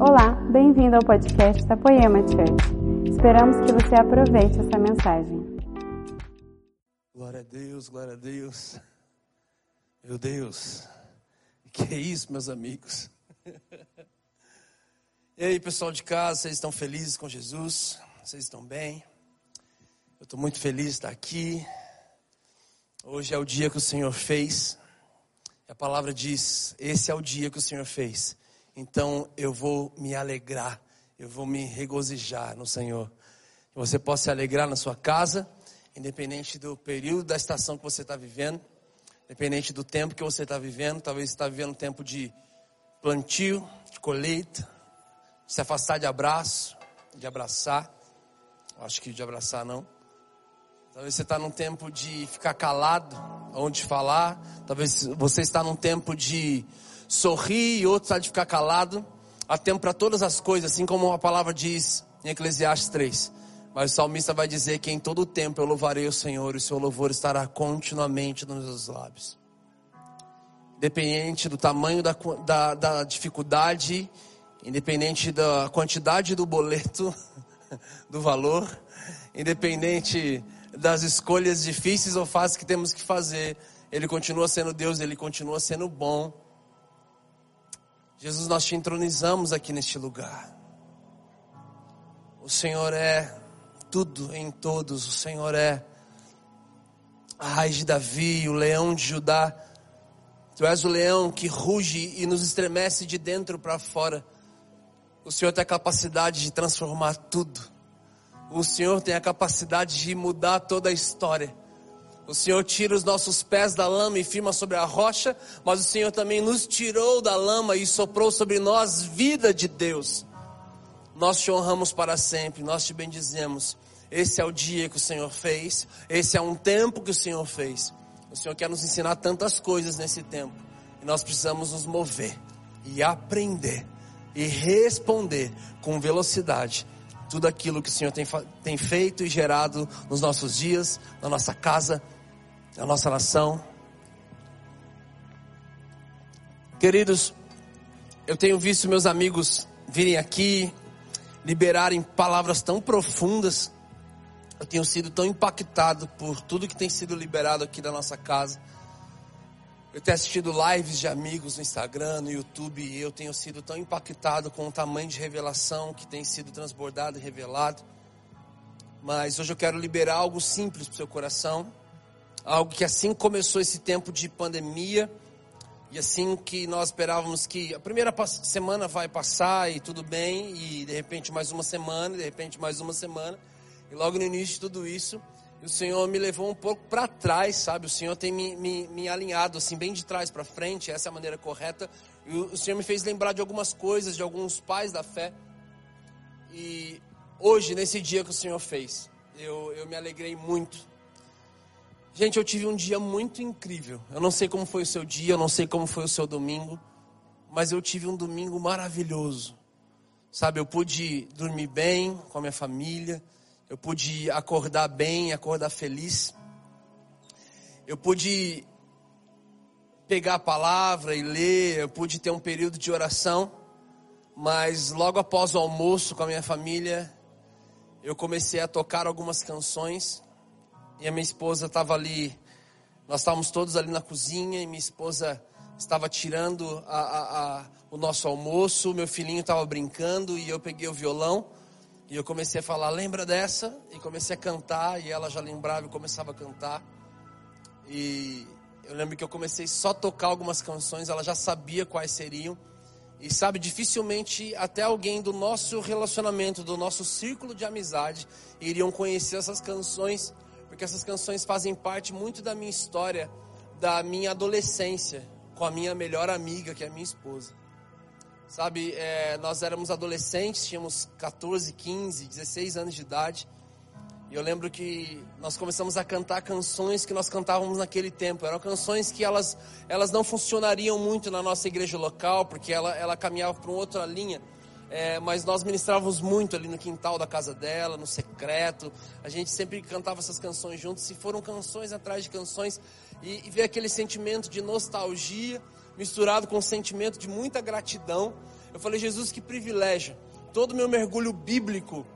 Olá, bem-vindo ao podcast da Poema Church. Esperamos que você aproveite essa mensagem. Glória a Deus, glória a Deus. Meu Deus, que é isso, meus amigos? E aí, pessoal de casa, vocês estão felizes com Jesus? Vocês estão bem? Eu estou muito feliz de estar aqui. Hoje é o dia que o Senhor fez. A palavra diz: Esse é o dia que o Senhor fez. Então eu vou me alegrar, eu vou me regozijar no Senhor. Que você possa se alegrar na sua casa, independente do período da estação que você está vivendo, independente do tempo que você está vivendo. Talvez você está vivendo um tempo de plantio, de colheita, de se afastar de abraço, de abraçar. Acho que de abraçar não. Talvez você está num tempo de ficar calado, onde falar. Talvez você está num tempo de sorrir e outro está de ficar calado. Há tempo para todas as coisas, assim como a palavra diz em Eclesiastes 3. Mas o salmista vai dizer que em todo o tempo eu louvarei o Senhor e o seu louvor estará continuamente nos meus lábios. Independente do tamanho da, da, da dificuldade, independente da quantidade do boleto, do valor, independente das escolhas difíceis ou fáceis que temos que fazer, Ele continua sendo Deus, Ele continua sendo bom. Jesus, nós te entronizamos aqui neste lugar. O Senhor é tudo em todos, o Senhor é a raiz de Davi, o leão de Judá. Tu és o leão que ruge e nos estremece de dentro para fora. O Senhor tem a capacidade de transformar tudo. O Senhor tem a capacidade de mudar toda a história. O Senhor tira os nossos pés da lama e firma sobre a rocha, mas o Senhor também nos tirou da lama e soprou sobre nós vida de Deus. Nós te honramos para sempre, nós te bendizemos. Esse é o dia que o Senhor fez, esse é um tempo que o Senhor fez. O Senhor quer nos ensinar tantas coisas nesse tempo, e nós precisamos nos mover e aprender e responder com velocidade tudo aquilo que o Senhor tem, tem feito e gerado nos nossos dias, na nossa casa, na nossa nação. Queridos, eu tenho visto meus amigos virem aqui, liberarem palavras tão profundas. Eu tenho sido tão impactado por tudo que tem sido liberado aqui da nossa casa. Eu tenho assistido lives de amigos no Instagram, no YouTube, e eu tenho sido tão impactado com o tamanho de revelação que tem sido transbordado e revelado. Mas hoje eu quero liberar algo simples para o seu coração, algo que assim começou esse tempo de pandemia, e assim que nós esperávamos que a primeira semana vai passar e tudo bem, e de repente mais uma semana, de repente mais uma semana, e logo no início de tudo isso, o Senhor me levou um pouco para trás, sabe? O Senhor tem me, me, me alinhado assim, bem de trás para frente, essa é a maneira correta. E o, o Senhor me fez lembrar de algumas coisas, de alguns pais da fé. E hoje, nesse dia que o Senhor fez, eu, eu me alegrei muito. Gente, eu tive um dia muito incrível. Eu não sei como foi o seu dia, eu não sei como foi o seu domingo, mas eu tive um domingo maravilhoso. Sabe, eu pude dormir bem com a minha família eu pude acordar bem, acordar feliz. Eu pude pegar a palavra e ler, eu pude ter um período de oração, mas logo após o almoço com a minha família, eu comecei a tocar algumas canções e a minha esposa estava ali, nós estávamos todos ali na cozinha e minha esposa estava tirando a, a, a, o nosso almoço, meu filhinho estava brincando e eu peguei o violão e eu comecei a falar, lembra dessa? E comecei a cantar, e ela já lembrava e começava a cantar. E eu lembro que eu comecei só a tocar algumas canções, ela já sabia quais seriam. E sabe, dificilmente até alguém do nosso relacionamento, do nosso círculo de amizade, iriam conhecer essas canções, porque essas canções fazem parte muito da minha história, da minha adolescência, com a minha melhor amiga, que é a minha esposa. Sabe, é, nós éramos adolescentes, tínhamos 14, 15, 16 anos de idade. E eu lembro que nós começamos a cantar canções que nós cantávamos naquele tempo. Eram canções que elas, elas não funcionariam muito na nossa igreja local, porque ela, ela caminhava para uma outra linha. É, mas nós ministrávamos muito ali no quintal da casa dela, no secreto. A gente sempre cantava essas canções juntos. E foram canções atrás de canções. E, e veio aquele sentimento de nostalgia misturado com um sentimento de muita gratidão. Eu falei, Jesus, que privilégio. Todo meu mergulho bíblico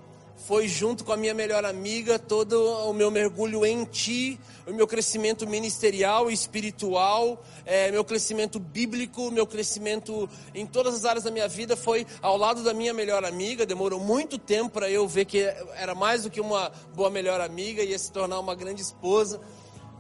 foi junto com a minha melhor amiga, todo o meu mergulho em Ti, o meu crescimento ministerial e espiritual, é, meu crescimento bíblico, meu crescimento em todas as áreas da minha vida foi ao lado da minha melhor amiga. Demorou muito tempo para eu ver que era mais do que uma boa melhor amiga, ia se tornar uma grande esposa.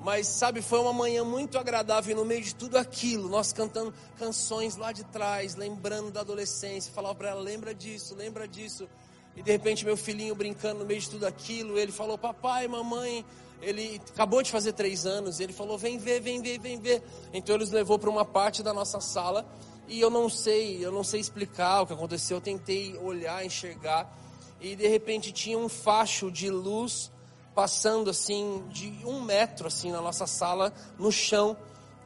Mas sabe, foi uma manhã muito agradável e no meio de tudo aquilo, nós cantando canções lá de trás, lembrando da adolescência, falava para ela, lembra disso, lembra disso. E de repente meu filhinho brincando no meio de tudo aquilo, ele falou, papai, mamãe, ele acabou de fazer três anos, ele falou, vem ver, vem ver, vem ver. Então ele nos levou para uma parte da nossa sala e eu não sei, eu não sei explicar o que aconteceu, eu tentei olhar, enxergar e de repente tinha um facho de luz passando assim de um metro assim na nossa sala, no chão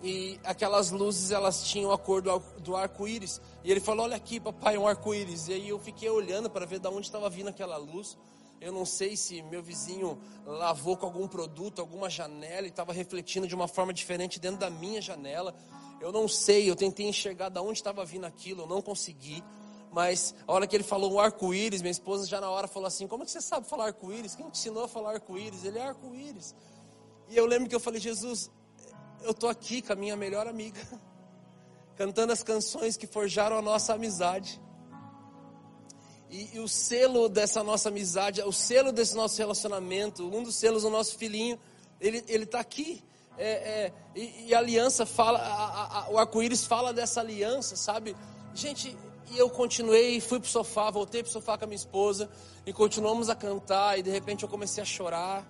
e aquelas luzes elas tinham a cor do, do arco-íris. E ele falou: Olha aqui, papai, um arco-íris. E aí eu fiquei olhando para ver de onde estava vindo aquela luz. Eu não sei se meu vizinho lavou com algum produto, alguma janela e estava refletindo de uma forma diferente dentro da minha janela. Eu não sei, eu tentei enxergar de onde estava vindo aquilo, eu não consegui. Mas a hora que ele falou o arco-íris, minha esposa já na hora falou assim: Como é que você sabe falar arco-íris? Quem te ensinou a falar arco-íris? Ele é arco-íris. E eu lembro que eu falei: Jesus, eu estou aqui com a minha melhor amiga, cantando as canções que forjaram a nossa amizade. E, e, o selo dessa nossa amizade, o selo desse nosso relacionamento, um dos selos do nosso filhinho, ele está aqui. É, é, e, e, a aliança fala, a, a, o arco-íris fala dessa aliança, sabe? Gente, e eu continuei, fui pro sofá, voltei pro sofá com a minha esposa e continuamos a cantar. E de repente eu comecei a chorar.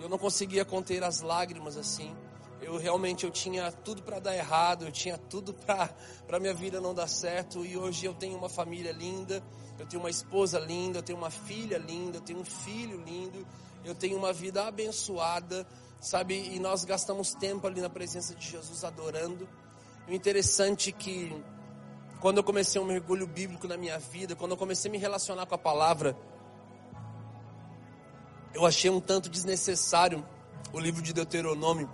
Eu não conseguia conter as lágrimas assim eu realmente eu tinha tudo para dar errado, eu tinha tudo para para minha vida não dar certo e hoje eu tenho uma família linda, eu tenho uma esposa linda, eu tenho uma filha linda, eu tenho um filho lindo, eu tenho uma vida abençoada, sabe? E nós gastamos tempo ali na presença de Jesus adorando. O interessante é que quando eu comecei um mergulho bíblico na minha vida, quando eu comecei a me relacionar com a palavra, eu achei um tanto desnecessário o livro de Deuteronômio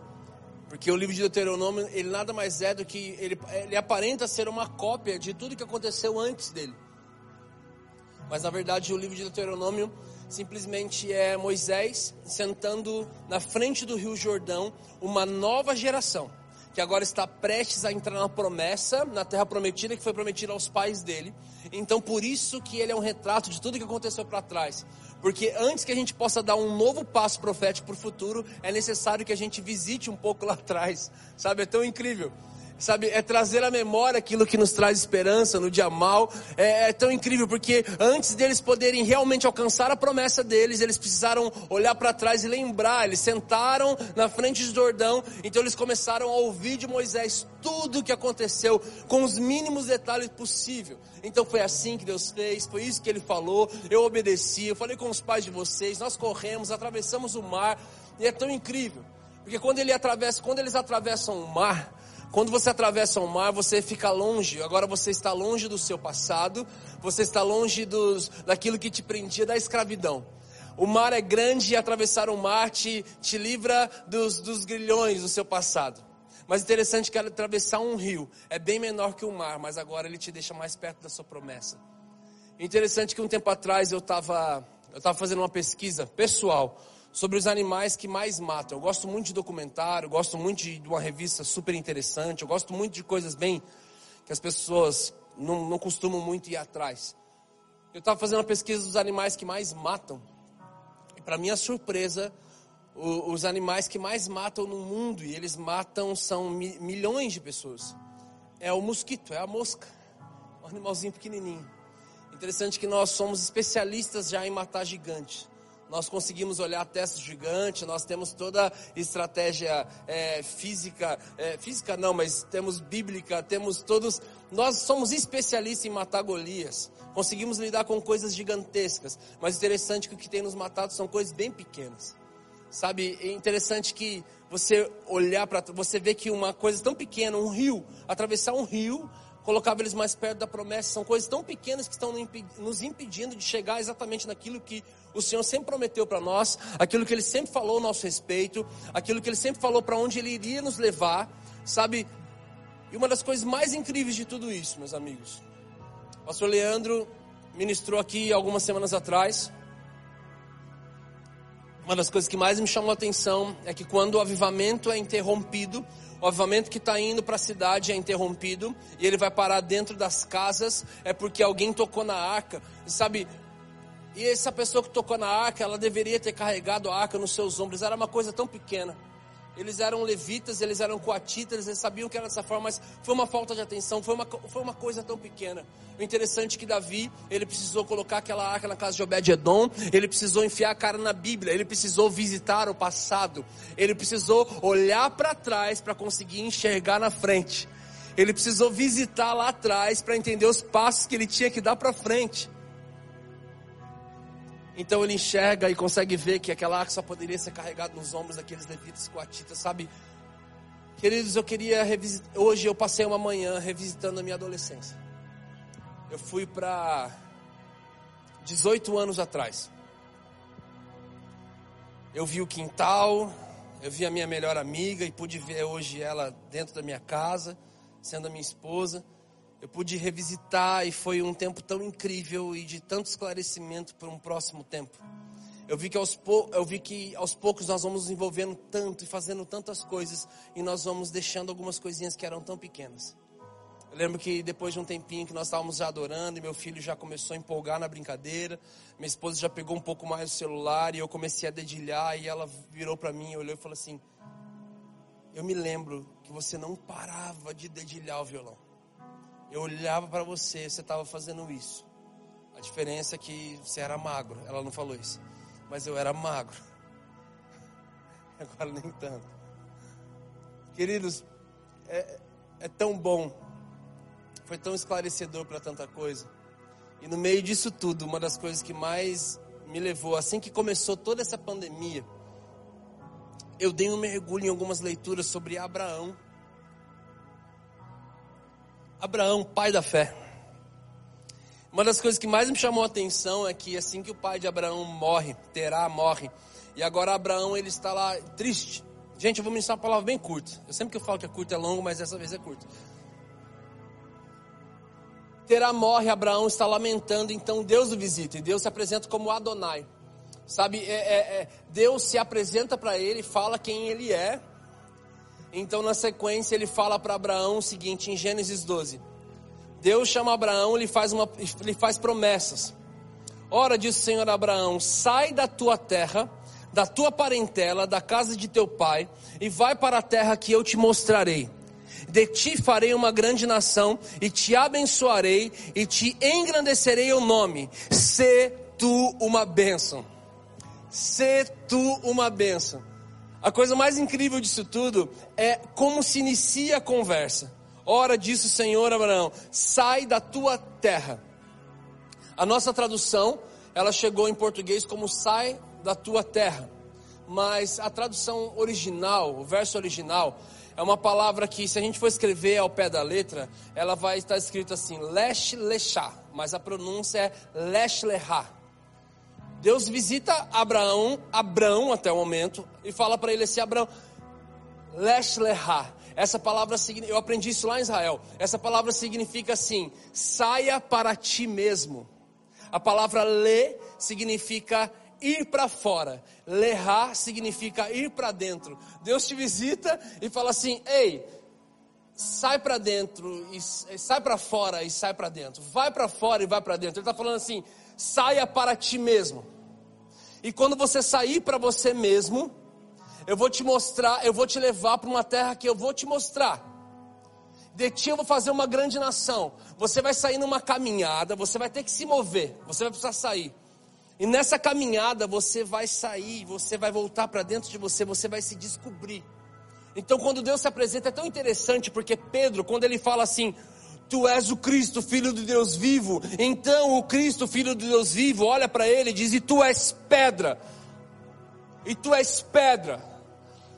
porque o livro de Deuteronômio, ele nada mais é do que, ele, ele aparenta ser uma cópia de tudo que aconteceu antes dele. Mas na verdade o livro de Deuteronômio simplesmente é Moisés sentando na frente do rio Jordão uma nova geração que agora está prestes a entrar na promessa, na terra prometida que foi prometida aos pais dele. Então por isso que ele é um retrato de tudo que aconteceu para trás. Porque antes que a gente possa dar um novo passo profético para o futuro, é necessário que a gente visite um pouco lá atrás. Sabe, é tão incrível sabe? É trazer à memória aquilo que nos traz esperança no dia mal. É, é, tão incrível porque antes deles poderem realmente alcançar a promessa deles, eles precisaram olhar para trás e lembrar. Eles sentaram na frente de Jordão, então eles começaram a ouvir de Moisés tudo o que aconteceu com os mínimos detalhes possível. Então foi assim que Deus fez, foi isso que ele falou. Eu obedeci, eu falei com os pais de vocês, nós corremos, atravessamos o mar, e é tão incrível. Porque quando ele atravessa, quando eles atravessam o mar, quando você atravessa o mar, você fica longe. Agora você está longe do seu passado, você está longe dos, daquilo que te prendia da escravidão. O mar é grande e atravessar o mar te, te livra dos, dos grilhões do seu passado. Mas interessante que atravessar um rio é bem menor que o mar, mas agora ele te deixa mais perto da sua promessa. Interessante que um tempo atrás eu estava eu tava fazendo uma pesquisa pessoal sobre os animais que mais matam. Eu gosto muito de documentário, gosto muito de, uma revista super interessante, eu gosto muito de coisas bem que as pessoas não, não costumam muito ir atrás. Eu estava fazendo uma pesquisa dos animais que mais matam. E para minha surpresa, o, os animais que mais matam no mundo, e eles matam, são mi, milhões de pessoas. É o mosquito, é a mosca. Um animalzinho pequenininho. Interessante que nós somos especialistas já em matar gigantes nós conseguimos olhar a testa gigante, nós temos toda estratégia é, física, é, física não, mas temos bíblica, temos todos, nós somos especialistas em matar Golias, conseguimos lidar com coisas gigantescas, mas interessante que o que tem nos matado são coisas bem pequenas, sabe? É interessante que você olhar para, você vê que uma coisa tão pequena, um rio, atravessar um rio, colocava eles mais perto da promessa. São coisas tão pequenas que estão nos impedindo de chegar exatamente naquilo que o Senhor sempre prometeu para nós, aquilo que Ele sempre falou a nosso respeito, aquilo que Ele sempre falou para onde Ele iria nos levar, sabe? E uma das coisas mais incríveis de tudo isso, meus amigos, o pastor Leandro ministrou aqui algumas semanas atrás. Uma das coisas que mais me chamou a atenção é que quando o avivamento é interrompido, o avivamento que está indo para a cidade é interrompido e ele vai parar dentro das casas, é porque alguém tocou na arca. Sabe, e essa pessoa que tocou na arca, ela deveria ter carregado a arca nos seus ombros. Era uma coisa tão pequena. Eles eram levitas, eles eram coatitas, eles sabiam que era dessa forma, mas foi uma falta de atenção, foi uma, foi uma coisa tão pequena. O interessante é que Davi, ele precisou colocar aquela arca na casa de Obed-Edom, ele precisou enfiar a cara na Bíblia, ele precisou visitar o passado, ele precisou olhar para trás para conseguir enxergar na frente. Ele precisou visitar lá atrás para entender os passos que ele tinha que dar para frente. Então ele enxerga e consegue ver que aquela arca só poderia ser carregada nos ombros daqueles levitas coatitas, sabe? Queridos, eu queria revisitar. Hoje eu passei uma manhã revisitando a minha adolescência. Eu fui para 18 anos atrás. Eu vi o quintal, eu vi a minha melhor amiga e pude ver hoje ela dentro da minha casa, sendo a minha esposa eu pude revisitar e foi um tempo tão incrível e de tanto esclarecimento para um próximo tempo. Eu vi, que aos eu vi que aos poucos nós vamos envolvendo tanto e fazendo tantas coisas e nós vamos deixando algumas coisinhas que eram tão pequenas. Eu lembro que depois de um tempinho que nós estávamos já adorando e meu filho já começou a empolgar na brincadeira, minha esposa já pegou um pouco mais o celular e eu comecei a dedilhar e ela virou para mim, olhou e falou assim: Eu me lembro que você não parava de dedilhar o violão. Eu olhava para você, você estava fazendo isso. A diferença é que você era magro. Ela não falou isso. Mas eu era magro. Agora nem tanto. Queridos, é, é tão bom. Foi tão esclarecedor para tanta coisa. E no meio disso tudo, uma das coisas que mais me levou, assim que começou toda essa pandemia, eu dei um mergulho em algumas leituras sobre Abraão. Abraão, pai da fé. Uma das coisas que mais me chamou a atenção é que assim que o pai de Abraão morre, Terá morre, e agora Abraão ele está lá triste. Gente, eu vou ministrar uma palavra bem curta. Eu sempre que eu falo que é curto é longo, mas dessa vez é curto. Terá morre, Abraão está lamentando, então Deus o visita, e Deus se apresenta como Adonai. Sabe, é, é, é, Deus se apresenta para ele, fala quem ele é, então, na sequência, ele fala para Abraão o seguinte, em Gênesis 12: Deus chama Abraão, ele faz, uma, faz promessas. Ora, disse o Senhor a Abraão: sai da tua terra, da tua parentela, da casa de teu pai, e vai para a terra que eu te mostrarei. De ti farei uma grande nação, e te abençoarei, e te engrandecerei o nome. Se tu uma bênção. Se tu uma bênção. A coisa mais incrível disso tudo é como se inicia a conversa. Ora, disse o Senhor Abraão: sai da tua terra. A nossa tradução, ela chegou em português como sai da tua terra. Mas a tradução original, o verso original, é uma palavra que, se a gente for escrever ao pé da letra, ela vai estar escrito assim: lesh lechá, mas a pronúncia é lesh lehá. Deus visita Abraão, Abraão até o momento, e fala para ele assim: Abraão, Leshleha. Essa palavra, eu aprendi isso lá em Israel. Essa palavra significa assim: saia para ti mesmo. A palavra le significa ir para fora. Leha significa ir para dentro. Deus te visita e fala assim: ei, sai para dentro e sai para fora e sai para dentro. Vai para fora e vai para dentro. Ele está falando assim: saia para ti mesmo. E quando você sair para você mesmo, eu vou te mostrar, eu vou te levar para uma terra que eu vou te mostrar. De ti eu vou fazer uma grande nação. Você vai sair numa caminhada, você vai ter que se mover, você vai precisar sair. E nessa caminhada você vai sair, você vai voltar para dentro de você, você vai se descobrir. Então quando Deus se apresenta é tão interessante porque Pedro, quando ele fala assim, Tu és o Cristo, filho de Deus vivo. Então o Cristo, filho de Deus vivo, olha para ele e diz: E tu és pedra. E tu és pedra.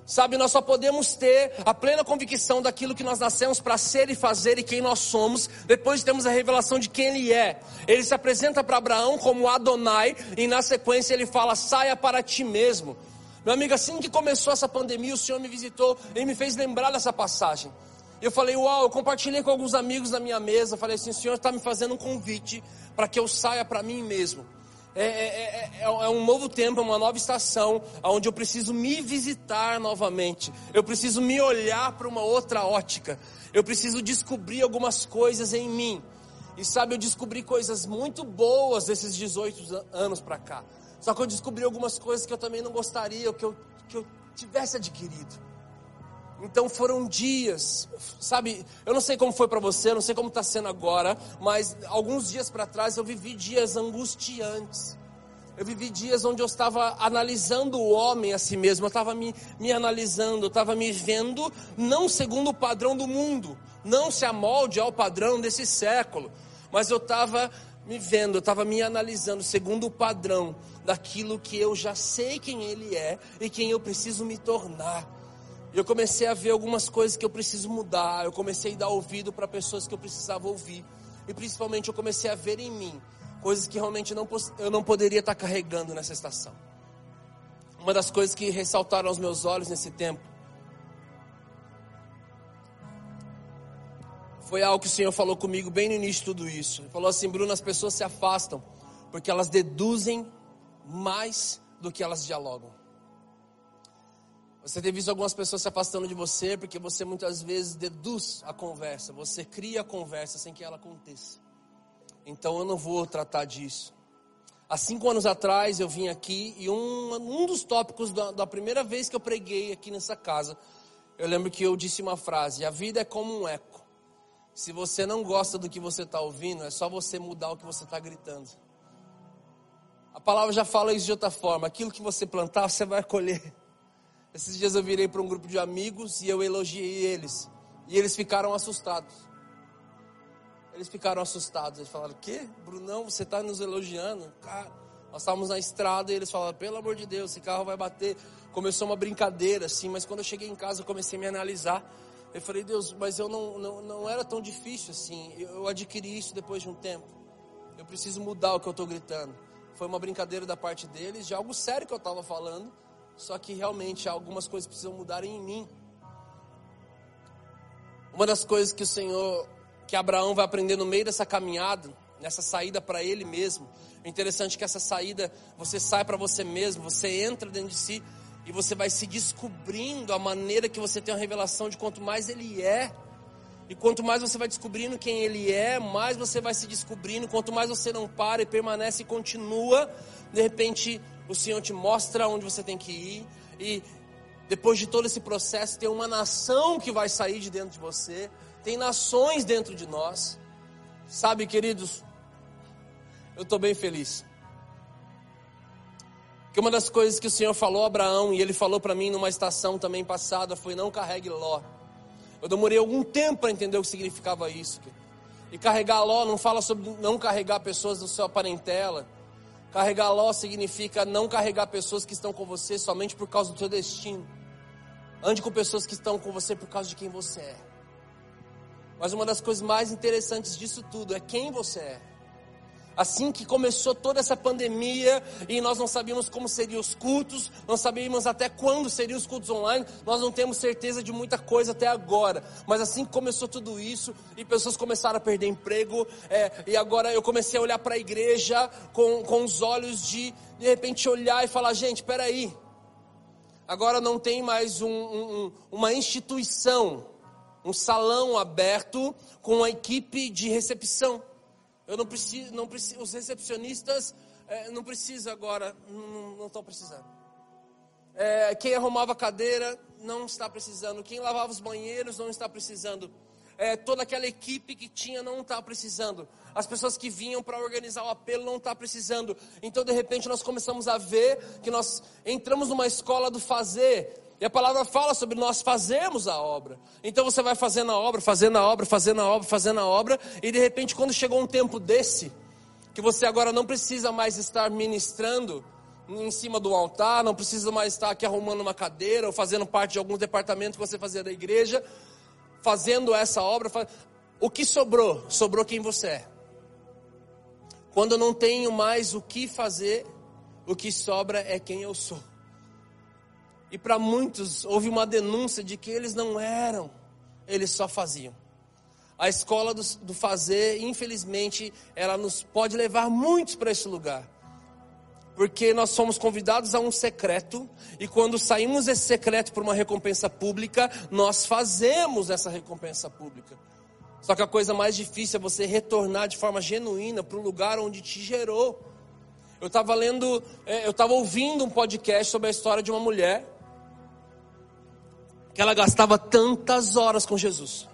Sabe, nós só podemos ter a plena convicção daquilo que nós nascemos para ser e fazer e quem nós somos, depois de termos a revelação de quem Ele é. Ele se apresenta para Abraão como Adonai, e na sequência ele fala: saia para ti mesmo. Meu amigo, assim que começou essa pandemia, o Senhor me visitou e me fez lembrar dessa passagem. Eu falei, uau, eu compartilhei com alguns amigos da minha mesa. Falei assim: o Senhor está me fazendo um convite para que eu saia para mim mesmo. É, é, é, é, um novo tempo, é uma nova estação, onde eu preciso me visitar novamente. Eu preciso me olhar para uma outra ótica. Eu preciso descobrir algumas coisas em mim. E sabe, eu descobri coisas muito boas desses 18 anos para cá. Só que eu descobri algumas coisas que eu também não gostaria que eu, que eu tivesse adquirido. Então foram dias, sabe? Eu não sei como foi para você, eu não sei como está sendo agora, mas alguns dias para trás eu vivi dias angustiantes. Eu vivi dias onde eu estava analisando o homem a si mesmo, eu estava me, me analisando, eu estava me vendo, não segundo o padrão do mundo, não se amolde ao padrão desse século, mas eu estava me vendo, eu estava me analisando segundo o padrão daquilo que eu já sei quem ele é e quem eu preciso me tornar. E eu comecei a ver algumas coisas que eu preciso mudar. Eu comecei a dar ouvido para pessoas que eu precisava ouvir. E principalmente eu comecei a ver em mim coisas que realmente não, eu não poderia estar carregando nessa estação. Uma das coisas que ressaltaram aos meus olhos nesse tempo foi algo que o Senhor falou comigo bem no início de tudo isso. Ele falou assim: Bruno, as pessoas se afastam porque elas deduzem mais do que elas dialogam. Você tem visto algumas pessoas se afastando de você porque você muitas vezes deduz a conversa, você cria a conversa sem que ela aconteça. Então eu não vou tratar disso. Há cinco anos atrás eu vim aqui e um, um dos tópicos da, da primeira vez que eu preguei aqui nessa casa, eu lembro que eu disse uma frase: a vida é como um eco. Se você não gosta do que você está ouvindo, é só você mudar o que você está gritando. A palavra já fala isso de outra forma: aquilo que você plantar, você vai colher. Esses dias eu virei para um grupo de amigos e eu elogiei eles. E eles ficaram assustados. Eles ficaram assustados. Eles falaram: Que, Brunão, você está nos elogiando? Cara, nós estávamos na estrada e eles falaram: Pelo amor de Deus, esse carro vai bater. Começou uma brincadeira assim, mas quando eu cheguei em casa eu comecei a me analisar. Eu falei: Deus, mas eu não, não, não era tão difícil assim. Eu adquiri isso depois de um tempo. Eu preciso mudar o que eu estou gritando. Foi uma brincadeira da parte deles, de algo sério que eu estava falando. Só que realmente algumas coisas precisam mudar em mim. Uma das coisas que o Senhor, que Abraão vai aprender no meio dessa caminhada, nessa saída para ele mesmo. É interessante que essa saída, você sai para você mesmo, você entra dentro de si e você vai se descobrindo a maneira que você tem a revelação de quanto mais ele é. E quanto mais você vai descobrindo quem ele é, mais você vai se descobrindo. Quanto mais você não para e permanece e continua, de repente o Senhor te mostra onde você tem que ir, e depois de todo esse processo, tem uma nação que vai sair de dentro de você, tem nações dentro de nós. Sabe, queridos, eu estou bem feliz. Que uma das coisas que o Senhor falou a Abraão, e ele falou para mim numa estação também passada, foi: não carregue Ló. Eu demorei algum tempo para entender o que significava isso. E carregar Ló não fala sobre não carregar pessoas do seu parentela Carregar Ló significa não carregar pessoas que estão com você somente por causa do seu destino. Ande com pessoas que estão com você por causa de quem você é. Mas uma das coisas mais interessantes disso tudo é quem você é. Assim que começou toda essa pandemia e nós não sabíamos como seriam os cultos, não sabíamos até quando seriam os cultos online, nós não temos certeza de muita coisa até agora. Mas assim que começou tudo isso e pessoas começaram a perder emprego, é, e agora eu comecei a olhar para a igreja com, com os olhos de de repente olhar e falar: gente, peraí, agora não tem mais um, um, uma instituição, um salão aberto com a equipe de recepção. Eu não preciso, não preciso os recepcionistas é, não precisam agora, não estão precisando. É, quem arrumava cadeira não está precisando. Quem lavava os banheiros não está precisando. É, toda aquela equipe que tinha não está precisando. As pessoas que vinham para organizar o apelo não está precisando. Então, de repente, nós começamos a ver que nós entramos numa escola do fazer e a palavra fala sobre nós fazermos a obra. Então você vai fazendo a obra, fazendo a obra, fazendo a obra, fazendo a obra, e de repente, quando chegou um tempo desse, que você agora não precisa mais estar ministrando em cima do altar, não precisa mais estar aqui arrumando uma cadeira ou fazendo parte de algum departamento que você fazia da igreja, fazendo essa obra. O que sobrou? Sobrou quem você é. Quando eu não tenho mais o que fazer, o que sobra é quem eu sou. E para muitos houve uma denúncia de que eles não eram eles só faziam. A escola do, do fazer, infelizmente, ela nos pode levar muitos para esse lugar. Porque nós somos convidados a um secreto, e quando saímos desse secreto por uma recompensa pública, nós fazemos essa recompensa pública. Só que a coisa mais difícil é você retornar de forma genuína para o lugar onde te gerou. Eu estava lendo, é, eu estava ouvindo um podcast sobre a história de uma mulher que ela gastava tantas horas com Jesus.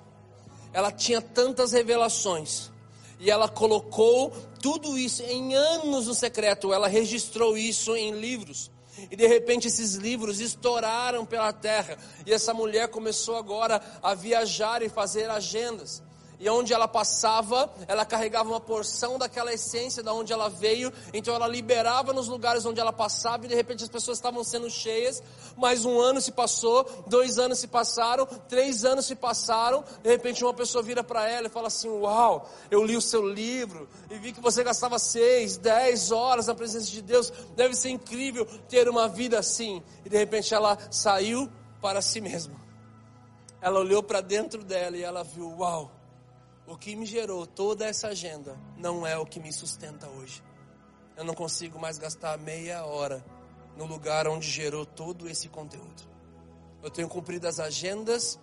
Ela tinha tantas revelações. E ela colocou tudo isso em anos no secreto. Ela registrou isso em livros. E de repente esses livros estouraram pela terra. E essa mulher começou agora a viajar e fazer agendas e onde ela passava, ela carregava uma porção daquela essência da onde ela veio, então ela liberava nos lugares onde ela passava e de repente as pessoas estavam sendo cheias. Mais um ano se passou, dois anos se passaram, três anos se passaram. De repente uma pessoa vira para ela e fala assim: Uau, eu li o seu livro e vi que você gastava seis, dez horas na presença de Deus. Deve ser incrível ter uma vida assim. E de repente ela saiu para si mesma. Ela olhou para dentro dela e ela viu: Uau o que me gerou toda essa agenda não é o que me sustenta hoje. Eu não consigo mais gastar meia hora no lugar onde gerou todo esse conteúdo. Eu tenho cumprido as agendas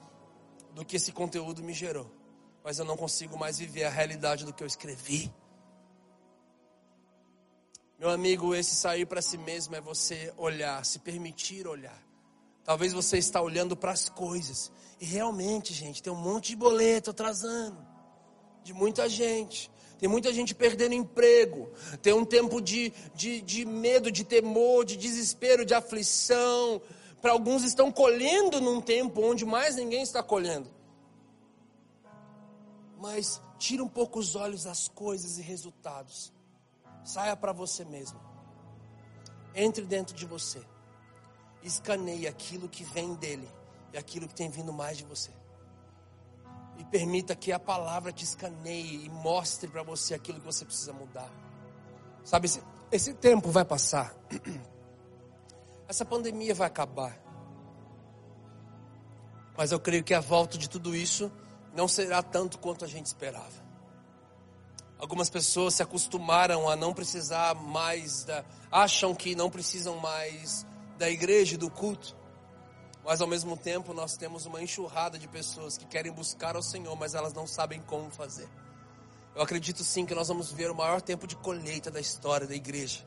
do que esse conteúdo me gerou, mas eu não consigo mais viver a realidade do que eu escrevi. Meu amigo, esse sair para si mesmo é você olhar, se permitir olhar. Talvez você está olhando para as coisas e realmente, gente, tem um monte de boleto atrasando de muita gente. Tem muita gente perdendo emprego. Tem um tempo de, de, de medo, de temor, de desespero, de aflição. Para alguns estão colhendo num tempo onde mais ninguém está colhendo. Mas tira um pouco os olhos das coisas e resultados. Saia para você mesmo. Entre dentro de você. Escaneie aquilo que vem dele e aquilo que tem vindo mais de você e permita que a palavra te escaneie e mostre para você aquilo que você precisa mudar. Sabe, esse, esse tempo vai passar. Essa pandemia vai acabar. Mas eu creio que a volta de tudo isso não será tanto quanto a gente esperava. Algumas pessoas se acostumaram a não precisar mais da, acham que não precisam mais da igreja e do culto. Mas ao mesmo tempo nós temos uma enxurrada de pessoas que querem buscar ao Senhor, mas elas não sabem como fazer. Eu acredito sim que nós vamos ver o maior tempo de colheita da história da igreja.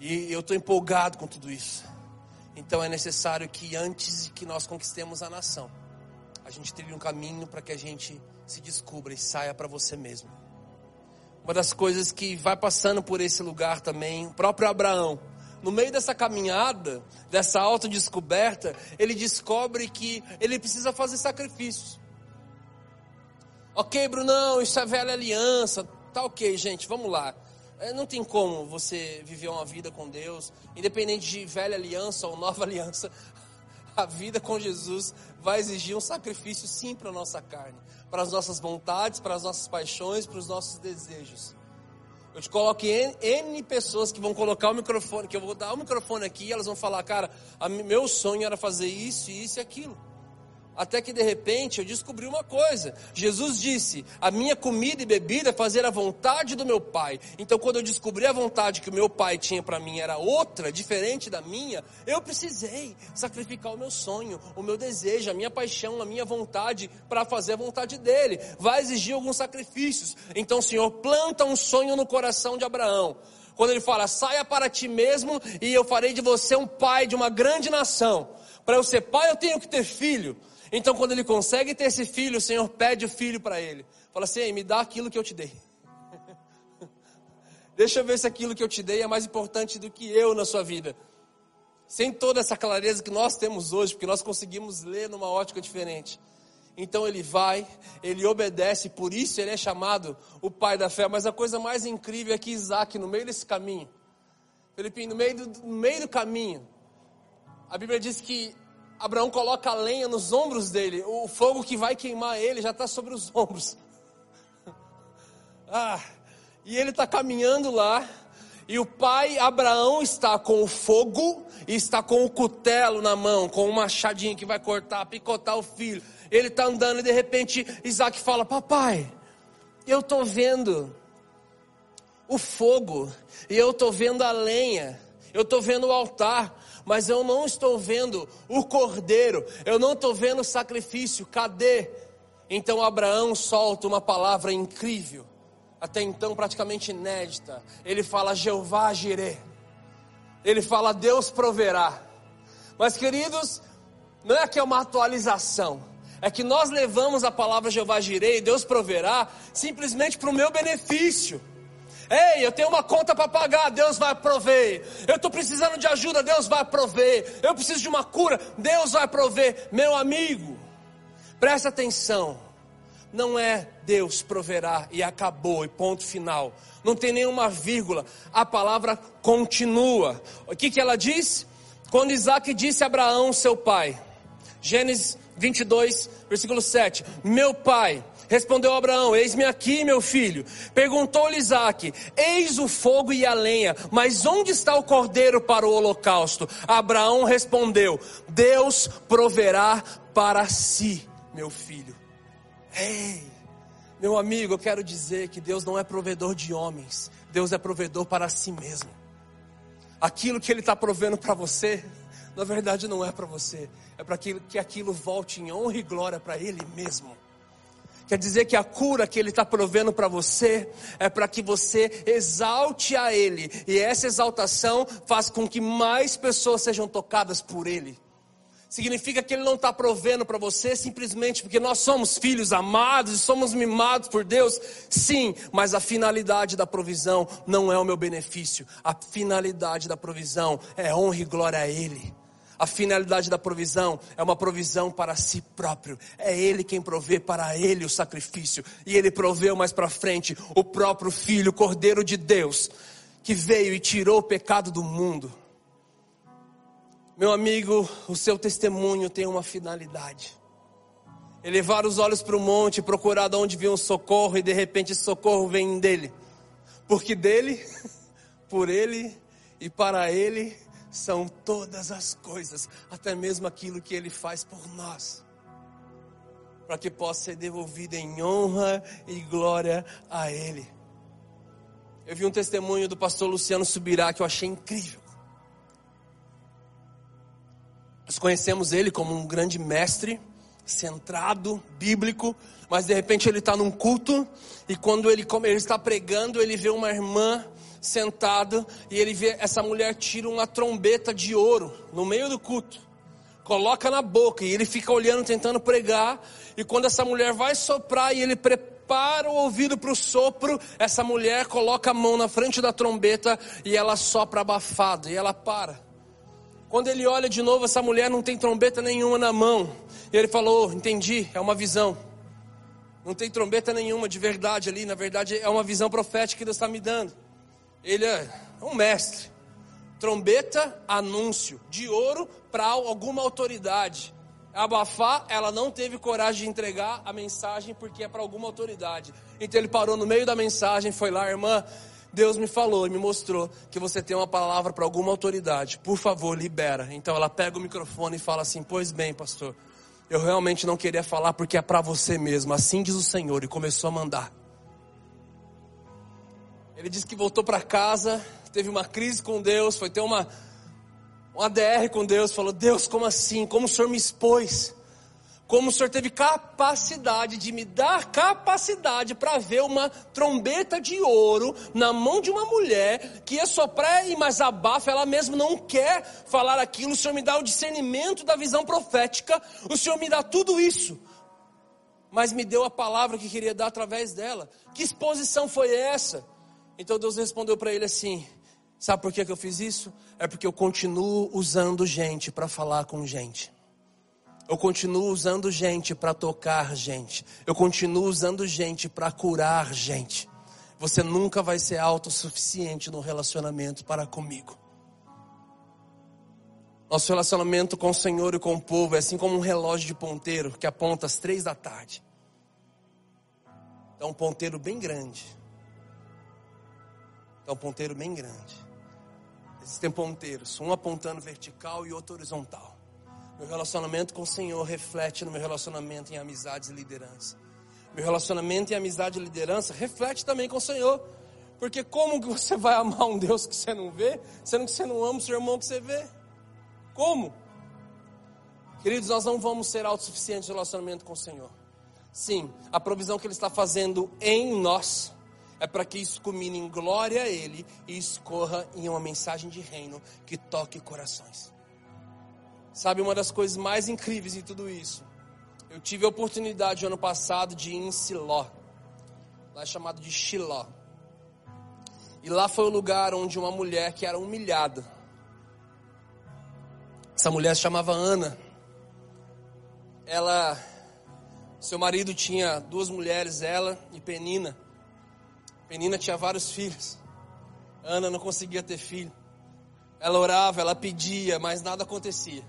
E eu estou empolgado com tudo isso. Então é necessário que antes de que nós conquistemos a nação, a gente trilhe um caminho para que a gente se descubra e saia para você mesmo. Uma das coisas que vai passando por esse lugar também, o próprio Abraão, no meio dessa caminhada, dessa autodescoberta, ele descobre que ele precisa fazer sacrifícios. Ok, Brunão, isso é velha aliança. Tá ok, gente, vamos lá. É, não tem como você viver uma vida com Deus, independente de velha aliança ou nova aliança. A vida com Jesus vai exigir um sacrifício sim para a nossa carne, para as nossas vontades, para as nossas paixões, para os nossos desejos. Eu te coloco N, N, pessoas que vão colocar o microfone, que eu vou dar o microfone aqui e elas vão falar, cara, a, meu sonho era fazer isso, isso e aquilo. Até que de repente eu descobri uma coisa. Jesus disse: A minha comida e bebida é fazer a vontade do meu Pai. Então, quando eu descobri a vontade que o meu Pai tinha para mim era outra, diferente da minha, eu precisei sacrificar o meu sonho, o meu desejo, a minha paixão, a minha vontade para fazer a vontade dele. Vai exigir alguns sacrifícios. Então, Senhor planta um sonho no coração de Abraão. Quando ele fala: Saia para ti mesmo e eu farei de você um pai de uma grande nação. Para eu ser pai, eu tenho que ter filho. Então, quando ele consegue ter esse filho, o Senhor pede o filho para ele. Fala assim: me dá aquilo que eu te dei. Deixa eu ver se aquilo que eu te dei é mais importante do que eu na sua vida. Sem toda essa clareza que nós temos hoje, porque nós conseguimos ler numa ótica diferente. Então ele vai, ele obedece, por isso ele é chamado o pai da fé. Mas a coisa mais incrível é que Isaac, no meio desse caminho, Felipe, no meio do, no meio do caminho, a Bíblia diz que Abraão coloca a lenha nos ombros dele. O fogo que vai queimar ele já está sobre os ombros. Ah, e ele está caminhando lá. E o pai Abraão está com o fogo e está com o cutelo na mão, com o machadinho que vai cortar, picotar o filho. Ele está andando e de repente Isaac fala: Papai, eu estou vendo o fogo, e eu estou vendo a lenha, eu estou vendo o altar, mas eu não estou vendo o cordeiro, eu não estou vendo o sacrifício, cadê? Então Abraão solta uma palavra incrível, até então praticamente inédita. Ele fala: Jeová Jireh. Ele fala: Deus proverá. Mas queridos, não é que é uma atualização, é que nós levamos a palavra Jeová Jirei, Deus proverá, simplesmente para o meu benefício. Ei, eu tenho uma conta para pagar, Deus vai prover. Eu estou precisando de ajuda, Deus vai prover. Eu preciso de uma cura, Deus vai prover. Meu amigo, presta atenção. Não é Deus proverá e acabou, e ponto final. Não tem nenhuma vírgula. A palavra continua. O que, que ela diz? Quando Isaac disse a Abraão, seu pai, Gênesis 22, versículo 7. Meu pai, respondeu Abraão: Eis-me aqui, meu filho. Perguntou-lhe Isaac: Eis o fogo e a lenha, mas onde está o cordeiro para o holocausto? Abraão respondeu: Deus proverá para si, meu filho. Ei, meu amigo, eu quero dizer que Deus não é provedor de homens, Deus é provedor para si mesmo. Aquilo que Ele está provendo para você, na verdade não é para você, é para que, que aquilo volte em honra e glória para Ele mesmo. Quer dizer que a cura que Ele está provendo para você é para que você exalte a Ele, e essa exaltação faz com que mais pessoas sejam tocadas por Ele significa que Ele não está provendo para você simplesmente porque nós somos filhos amados e somos mimados por Deus. Sim, mas a finalidade da provisão não é o meu benefício. A finalidade da provisão é honra e glória a Ele. A finalidade da provisão é uma provisão para si próprio. É Ele quem provê para Ele o sacrifício. E Ele proveu mais para frente o próprio Filho, o Cordeiro de Deus, que veio e tirou o pecado do mundo. Meu amigo, o seu testemunho tem uma finalidade. Elevar os olhos para o monte, procurar de onde vem um socorro e de repente esse socorro vem dele. Porque dele, por ele e para ele são todas as coisas, até mesmo aquilo que ele faz por nós. Para que possa ser devolvido em honra e glória a ele. Eu vi um testemunho do pastor Luciano Subirá que eu achei incrível. Nós conhecemos ele como um grande mestre, centrado, bíblico, mas de repente ele está num culto e quando ele, ele está pregando, ele vê uma irmã sentada e ele vê essa mulher tira uma trombeta de ouro no meio do culto, coloca na boca e ele fica olhando, tentando pregar. E quando essa mulher vai soprar e ele prepara o ouvido para o sopro, essa mulher coloca a mão na frente da trombeta e ela sopra abafado e ela para. Quando ele olha de novo, essa mulher não tem trombeta nenhuma na mão. E ele falou: oh, Entendi, é uma visão. Não tem trombeta nenhuma de verdade ali. Na verdade, é uma visão profética que Deus está me dando. Ele é um mestre. Trombeta, anúncio. De ouro para alguma autoridade. Abafar, ela não teve coragem de entregar a mensagem porque é para alguma autoridade. Então ele parou no meio da mensagem, foi lá, irmã, Deus me falou e me mostrou que você tem uma palavra para alguma autoridade. Por favor, libera. Então ela pega o microfone e fala assim: Pois bem, pastor, eu realmente não queria falar porque é para você mesmo. Assim diz o Senhor. E começou a mandar. Ele disse que voltou para casa, teve uma crise com Deus, foi ter uma, uma DR com Deus. Falou: Deus, como assim? Como o Senhor me expôs? como o Senhor teve capacidade de me dar capacidade para ver uma trombeta de ouro na mão de uma mulher que ia soprar e mais abafa, ela mesma não quer falar aquilo. O Senhor me dá o discernimento da visão profética, o Senhor me dá tudo isso, mas me deu a palavra que queria dar através dela. Que exposição foi essa? Então Deus respondeu para ele assim: Sabe por que, que eu fiz isso? É porque eu continuo usando gente para falar com gente. Eu continuo usando gente para tocar gente. Eu continuo usando gente para curar gente. Você nunca vai ser autossuficiente no relacionamento para comigo. Nosso relacionamento com o Senhor e com o povo é assim como um relógio de ponteiro que aponta às três da tarde. É um ponteiro bem grande. É um ponteiro bem grande. Existem ponteiros, um apontando vertical e outro horizontal. Meu relacionamento com o Senhor reflete no meu relacionamento em amizades e liderança. Meu relacionamento em amizade e liderança reflete também com o Senhor. Porque como que você vai amar um Deus que você não vê, sendo que você não ama o seu irmão que você vê? Como? Queridos, nós não vamos ser autossuficientes no relacionamento com o Senhor. Sim, a provisão que Ele está fazendo em nós é para que isso culmine em glória a Ele e escorra em uma mensagem de reino que toque corações. Sabe, uma das coisas mais incríveis em tudo isso, eu tive a oportunidade ano passado de ir em Siló, lá é chamado de Shiló. E lá foi o lugar onde uma mulher que era humilhada, essa mulher se chamava Ana, ela, seu marido tinha duas mulheres, ela e Penina. Penina tinha vários filhos, Ana não conseguia ter filho. Ela orava, ela pedia, mas nada acontecia.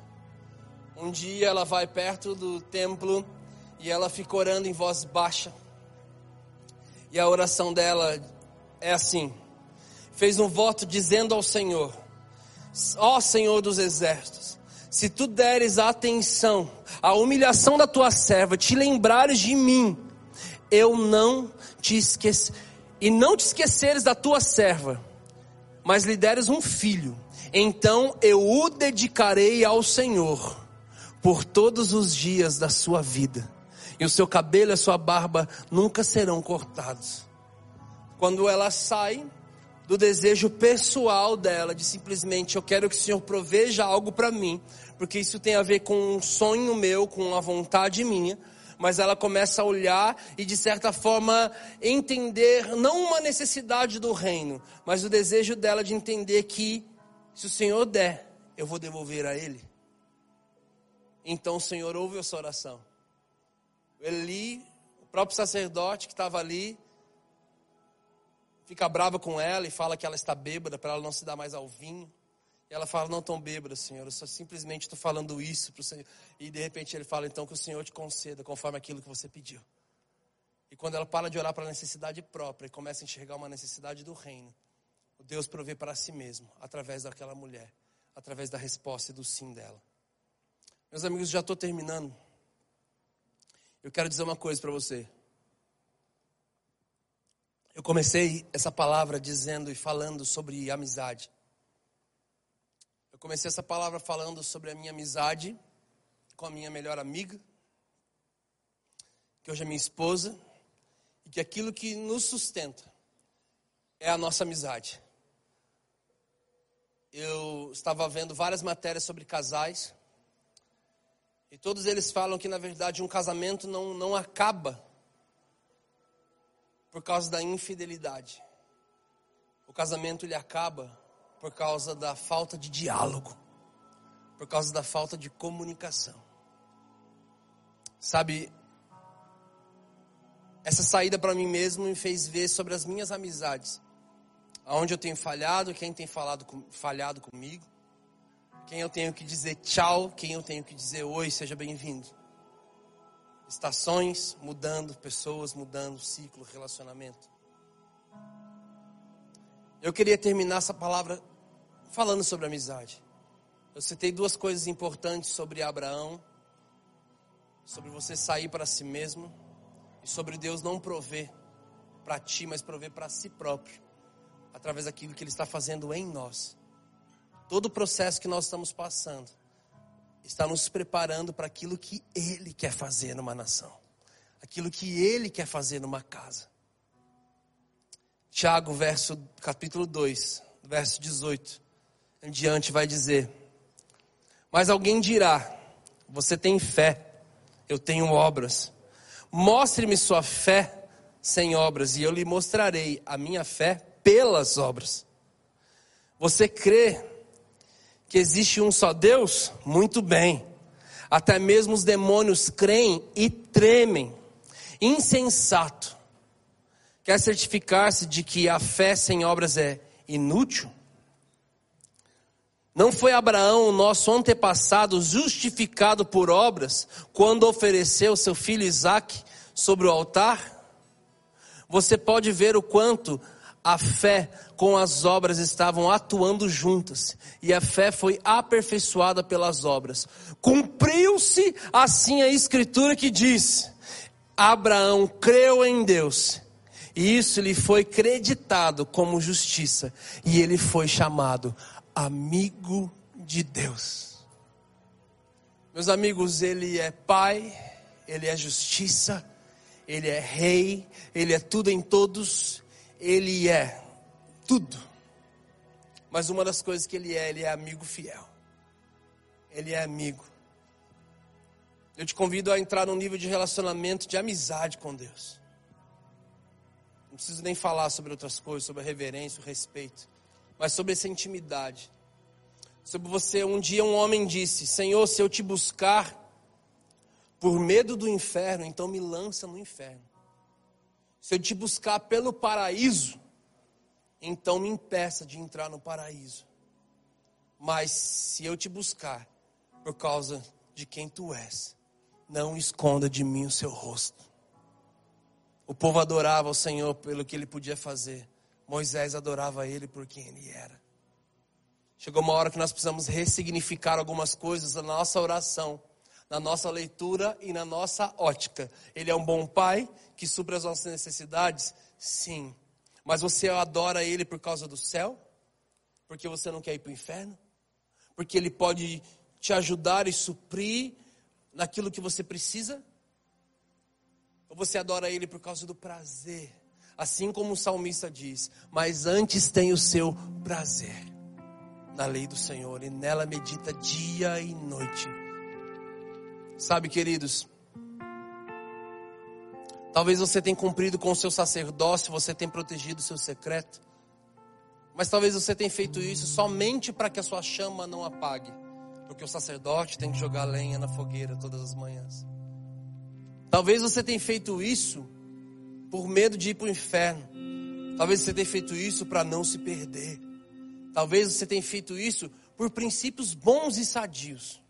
Um dia ela vai perto do templo e ela fica orando em voz baixa. E a oração dela é assim: fez um voto dizendo ao Senhor: Ó Senhor dos exércitos, se tu deres atenção à humilhação da tua serva, te lembrares de mim, eu não te esqueço, e não te esqueceres da tua serva, mas lhe deres um filho, então eu o dedicarei ao Senhor por todos os dias da sua vida, e o seu cabelo e a sua barba nunca serão cortados. Quando ela sai do desejo pessoal dela, de simplesmente eu quero que o Senhor proveja algo para mim, porque isso tem a ver com um sonho meu, com uma vontade minha, mas ela começa a olhar e de certa forma entender não uma necessidade do reino, mas o desejo dela de entender que se o Senhor der, eu vou devolver a ele. Então o Senhor ouve a sua oração. Eli, o próprio sacerdote que estava ali, fica brava com ela e fala que ela está bêbada para ela não se dar mais ao vinho. Ela fala, não estou bêbada, Senhor, eu só simplesmente estou falando isso para o Senhor. E de repente ele fala, então que o Senhor te conceda conforme aquilo que você pediu. E quando ela para de orar para a necessidade própria e começa a enxergar uma necessidade do reino, o Deus provê para si mesmo, através daquela mulher, através da resposta e do sim dela. Meus amigos, já estou terminando. Eu quero dizer uma coisa para você. Eu comecei essa palavra dizendo e falando sobre amizade. Comecei essa palavra falando sobre a minha amizade com a minha melhor amiga, que hoje é minha esposa, e que aquilo que nos sustenta é a nossa amizade. Eu estava vendo várias matérias sobre casais, e todos eles falam que, na verdade, um casamento não, não acaba por causa da infidelidade. O casamento ele acaba por causa da falta de diálogo, por causa da falta de comunicação. Sabe, essa saída para mim mesmo me fez ver sobre as minhas amizades, aonde eu tenho falhado, quem tem falado, falhado comigo, quem eu tenho que dizer tchau, quem eu tenho que dizer oi, seja bem-vindo. Estações mudando, pessoas mudando, ciclo, relacionamento. Eu queria terminar essa palavra falando sobre amizade. Eu citei duas coisas importantes sobre Abraão, sobre você sair para si mesmo e sobre Deus não prover para ti, mas prover para si próprio, através daquilo que Ele está fazendo em nós. Todo o processo que nós estamos passando está nos preparando para aquilo que Ele quer fazer numa nação, aquilo que Ele quer fazer numa casa. Tiago, verso, capítulo 2, verso 18, em diante vai dizer: Mas alguém dirá: Você tem fé, eu tenho obras. Mostre-me sua fé sem obras, e eu lhe mostrarei a minha fé pelas obras. Você crê que existe um só Deus? Muito bem. Até mesmo os demônios creem e tremem. Insensato. Quer certificar-se de que a fé sem obras é inútil? Não foi Abraão, nosso antepassado, justificado por obras, quando ofereceu seu filho Isaque sobre o altar? Você pode ver o quanto a fé com as obras estavam atuando juntas, e a fé foi aperfeiçoada pelas obras. Cumpriu-se assim a escritura que diz: Abraão creu em Deus, e isso lhe foi creditado como justiça, e ele foi chamado amigo de Deus. Meus amigos, ele é pai, ele é justiça, ele é rei, ele é tudo em todos, ele é tudo. Mas uma das coisas que ele é, ele é amigo fiel. Ele é amigo. Eu te convido a entrar num nível de relacionamento, de amizade com Deus. Não preciso nem falar sobre outras coisas, sobre a reverência, o respeito, mas sobre essa intimidade. Sobre você, um dia um homem disse: Senhor, se eu te buscar por medo do inferno, então me lança no inferno. Se eu te buscar pelo paraíso, então me impeça de entrar no paraíso. Mas se eu te buscar por causa de quem tu és, não esconda de mim o seu rosto. O povo adorava o Senhor pelo que ele podia fazer. Moisés adorava ele por quem ele era. Chegou uma hora que nós precisamos ressignificar algumas coisas na nossa oração, na nossa leitura e na nossa ótica. Ele é um bom pai que supre as nossas necessidades? Sim. Mas você adora ele por causa do céu? Porque você não quer ir para o inferno? Porque ele pode te ajudar e suprir naquilo que você precisa? Ou você adora Ele por causa do prazer? Assim como o salmista diz: Mas antes tem o seu prazer na lei do Senhor, e nela medita dia e noite. Sabe, queridos, talvez você tenha cumprido com o seu sacerdócio, você tenha protegido o seu secreto, mas talvez você tenha feito isso somente para que a sua chama não apague. Porque o sacerdote tem que jogar lenha na fogueira todas as manhãs. Talvez você tenha feito isso por medo de ir para o inferno. Talvez você tenha feito isso para não se perder. Talvez você tenha feito isso por princípios bons e sadios.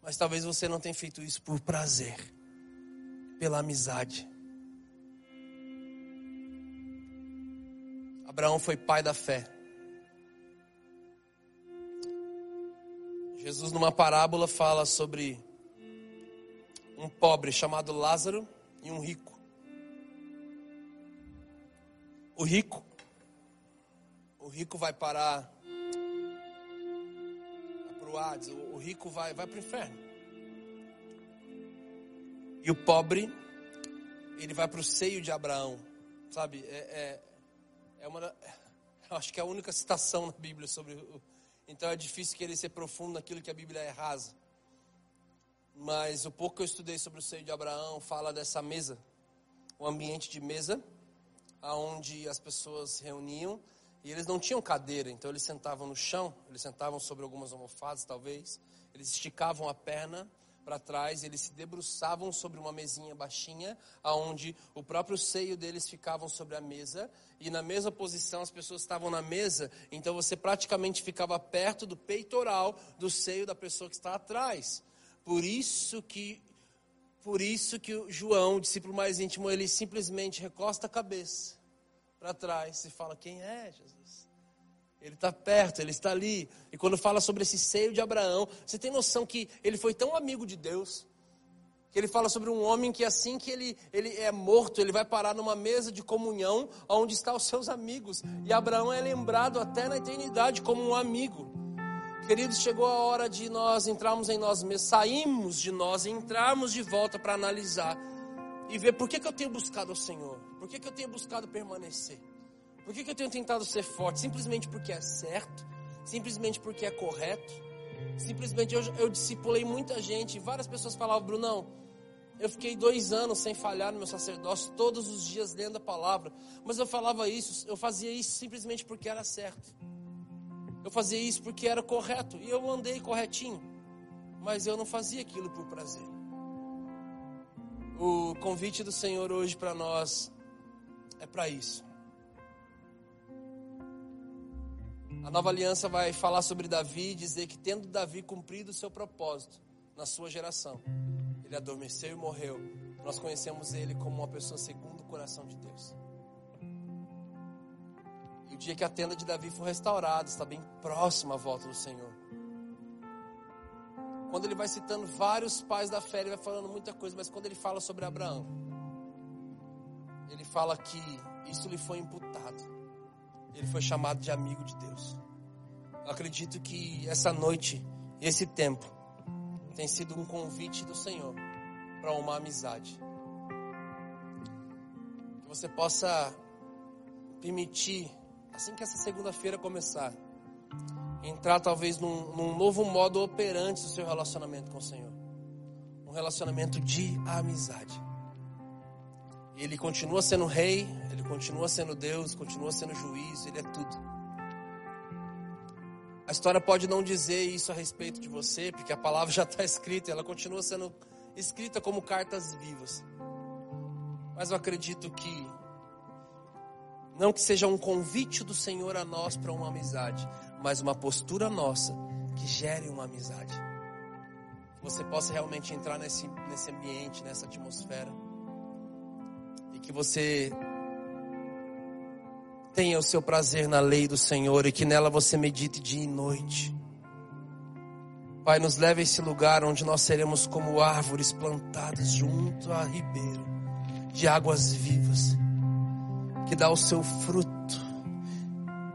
Mas talvez você não tenha feito isso por prazer, pela amizade. Abraão foi pai da fé. Jesus, numa parábola, fala sobre um pobre chamado Lázaro e um rico. O rico, o rico vai parar para o Hades, o rico vai, vai para o inferno. E o pobre, ele vai para o seio de Abraão, sabe? É, é, é uma, acho que é a única citação na Bíblia sobre o então é difícil querer ser profundo naquilo que a Bíblia é rasa. Mas o pouco que eu estudei sobre o seio de Abraão fala dessa mesa, o ambiente de mesa, aonde as pessoas reuniam e eles não tinham cadeira, então eles sentavam no chão, eles sentavam sobre algumas almofadas talvez, eles esticavam a perna para trás, eles se debruçavam sobre uma mesinha baixinha, aonde o próprio seio deles ficavam sobre a mesa, e na mesma posição as pessoas estavam na mesa, então você praticamente ficava perto do peitoral do seio da pessoa que está atrás. Por isso que por isso que o João, o discípulo mais íntimo, ele simplesmente recosta a cabeça para trás e fala: "Quem é, Jesus?" Ele está perto, ele está ali. E quando fala sobre esse seio de Abraão, você tem noção que ele foi tão amigo de Deus, que ele fala sobre um homem que assim que ele, ele é morto, ele vai parar numa mesa de comunhão onde estão os seus amigos. E Abraão é lembrado até na eternidade como um amigo. Queridos, chegou a hora de nós entrarmos em nós mesmos, sairmos de nós e entrarmos de volta para analisar e ver por que, que eu tenho buscado o Senhor, por que, que eu tenho buscado permanecer. Por que, que eu tenho tentado ser forte? Simplesmente porque é certo? Simplesmente porque é correto? Simplesmente eu, eu discipulei muita gente. Várias pessoas falavam, Brunão, eu fiquei dois anos sem falhar no meu sacerdócio, todos os dias lendo a palavra. Mas eu falava isso, eu fazia isso simplesmente porque era certo. Eu fazia isso porque era correto. E eu andei corretinho. Mas eu não fazia aquilo por prazer. O convite do Senhor hoje para nós é para isso. A nova aliança vai falar sobre Davi e dizer que, tendo Davi cumprido o seu propósito na sua geração, ele adormeceu e morreu. Nós conhecemos ele como uma pessoa segundo o coração de Deus. O dia que a tenda de Davi for restaurada, está bem próxima a volta do Senhor. Quando ele vai citando vários pais da fé, ele vai falando muita coisa, mas quando ele fala sobre Abraão, ele fala que isso lhe foi imputado. Ele foi chamado de amigo de Deus. Eu acredito que essa noite, esse tempo, tem sido um convite do Senhor para uma amizade. Que você possa permitir, assim que essa segunda-feira começar, entrar talvez num, num novo modo operante do seu relacionamento com o Senhor. Um relacionamento de amizade. Ele continua sendo rei, ele continua sendo Deus, continua sendo juiz, ele é tudo. A história pode não dizer isso a respeito de você, porque a palavra já está escrita, ela continua sendo escrita como cartas vivas. Mas eu acredito que não que seja um convite do Senhor a nós para uma amizade, mas uma postura nossa que gere uma amizade. Que você possa realmente entrar nesse, nesse ambiente, nessa atmosfera. E que você tenha o seu prazer na lei do Senhor e que nela você medite dia e noite. Pai, nos leve a esse lugar onde nós seremos como árvores plantadas junto a ribeiro de águas vivas, que dá o seu fruto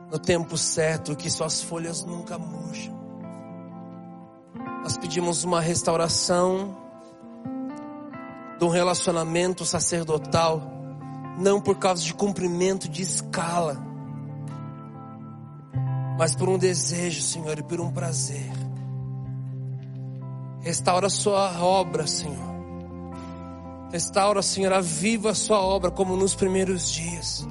no tempo certo, que suas folhas nunca murcham. Nós pedimos uma restauração de um relacionamento sacerdotal, não por causa de cumprimento de escala, mas por um desejo, Senhor, e por um prazer. Restaura a sua obra, Senhor. Restaura, Senhor, aviva a sua obra como nos primeiros dias.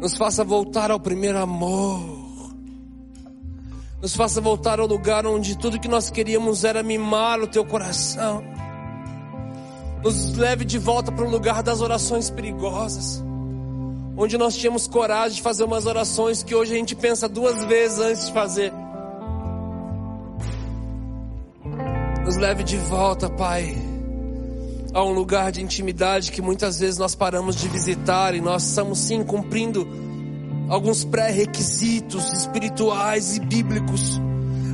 Nos faça voltar ao primeiro amor. Nos faça voltar ao lugar onde tudo que nós queríamos era mimar o teu coração. Nos leve de volta para o lugar das orações perigosas. Onde nós tínhamos coragem de fazer umas orações que hoje a gente pensa duas vezes antes de fazer. Nos leve de volta, Pai a um lugar de intimidade que muitas vezes nós paramos de visitar e nós estamos sim cumprindo alguns pré-requisitos espirituais e bíblicos,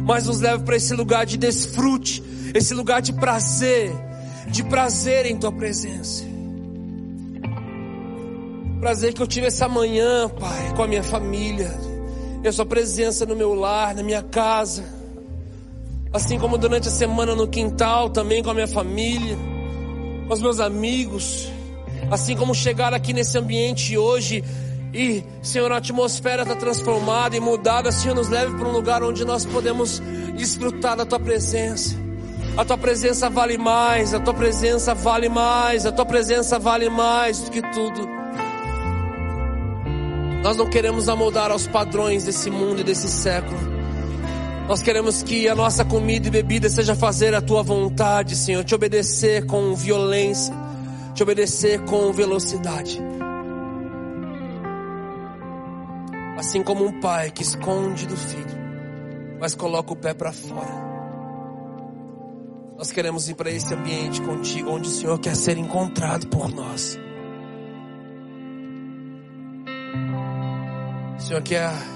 mas nos leva para esse lugar de desfrute, esse lugar de prazer, de prazer em tua presença. Prazer que eu tive essa manhã, Pai, com a minha família, e a sua presença no meu lar, na minha casa, assim como durante a semana no quintal, também com a minha família com os meus amigos, assim como chegar aqui nesse ambiente hoje e, Senhor, a atmosfera está transformada e mudada, Senhor, nos leve para um lugar onde nós podemos desfrutar da Tua presença. A Tua presença vale mais, a Tua presença vale mais, a Tua presença vale mais do que tudo. Nós não queremos amoldar aos padrões desse mundo e desse século. Nós queremos que a nossa comida e bebida seja fazer a tua vontade, Senhor, te obedecer com violência, te obedecer com velocidade. Assim como um pai que esconde do filho, mas coloca o pé para fora. Nós queremos ir para esse ambiente contigo, onde o Senhor quer ser encontrado por nós. O Senhor quer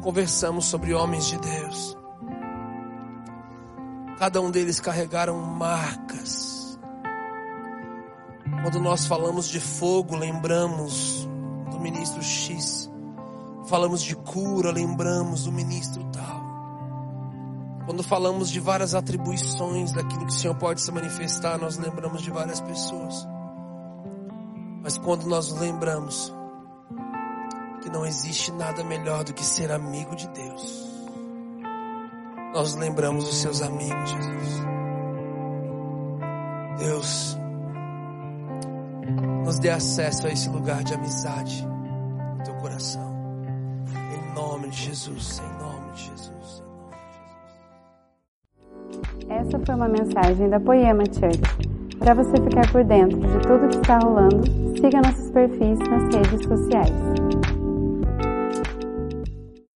conversamos sobre homens de Deus. Cada um deles carregaram marcas. Quando nós falamos de fogo, lembramos do ministro X. Falamos de cura, lembramos do ministro tal. Quando falamos de várias atribuições daquilo que o Senhor pode se manifestar, nós lembramos de várias pessoas. Mas quando nós lembramos que não existe nada melhor do que ser amigo de Deus. Nós lembramos os seus amigos, Jesus. Deus, nos dê acesso a esse lugar de amizade no teu coração. Em nome de Jesus, em nome de Jesus. Essa foi uma mensagem da Poema Church. Para você ficar por dentro de tudo que está rolando, siga nossos perfis nas redes sociais.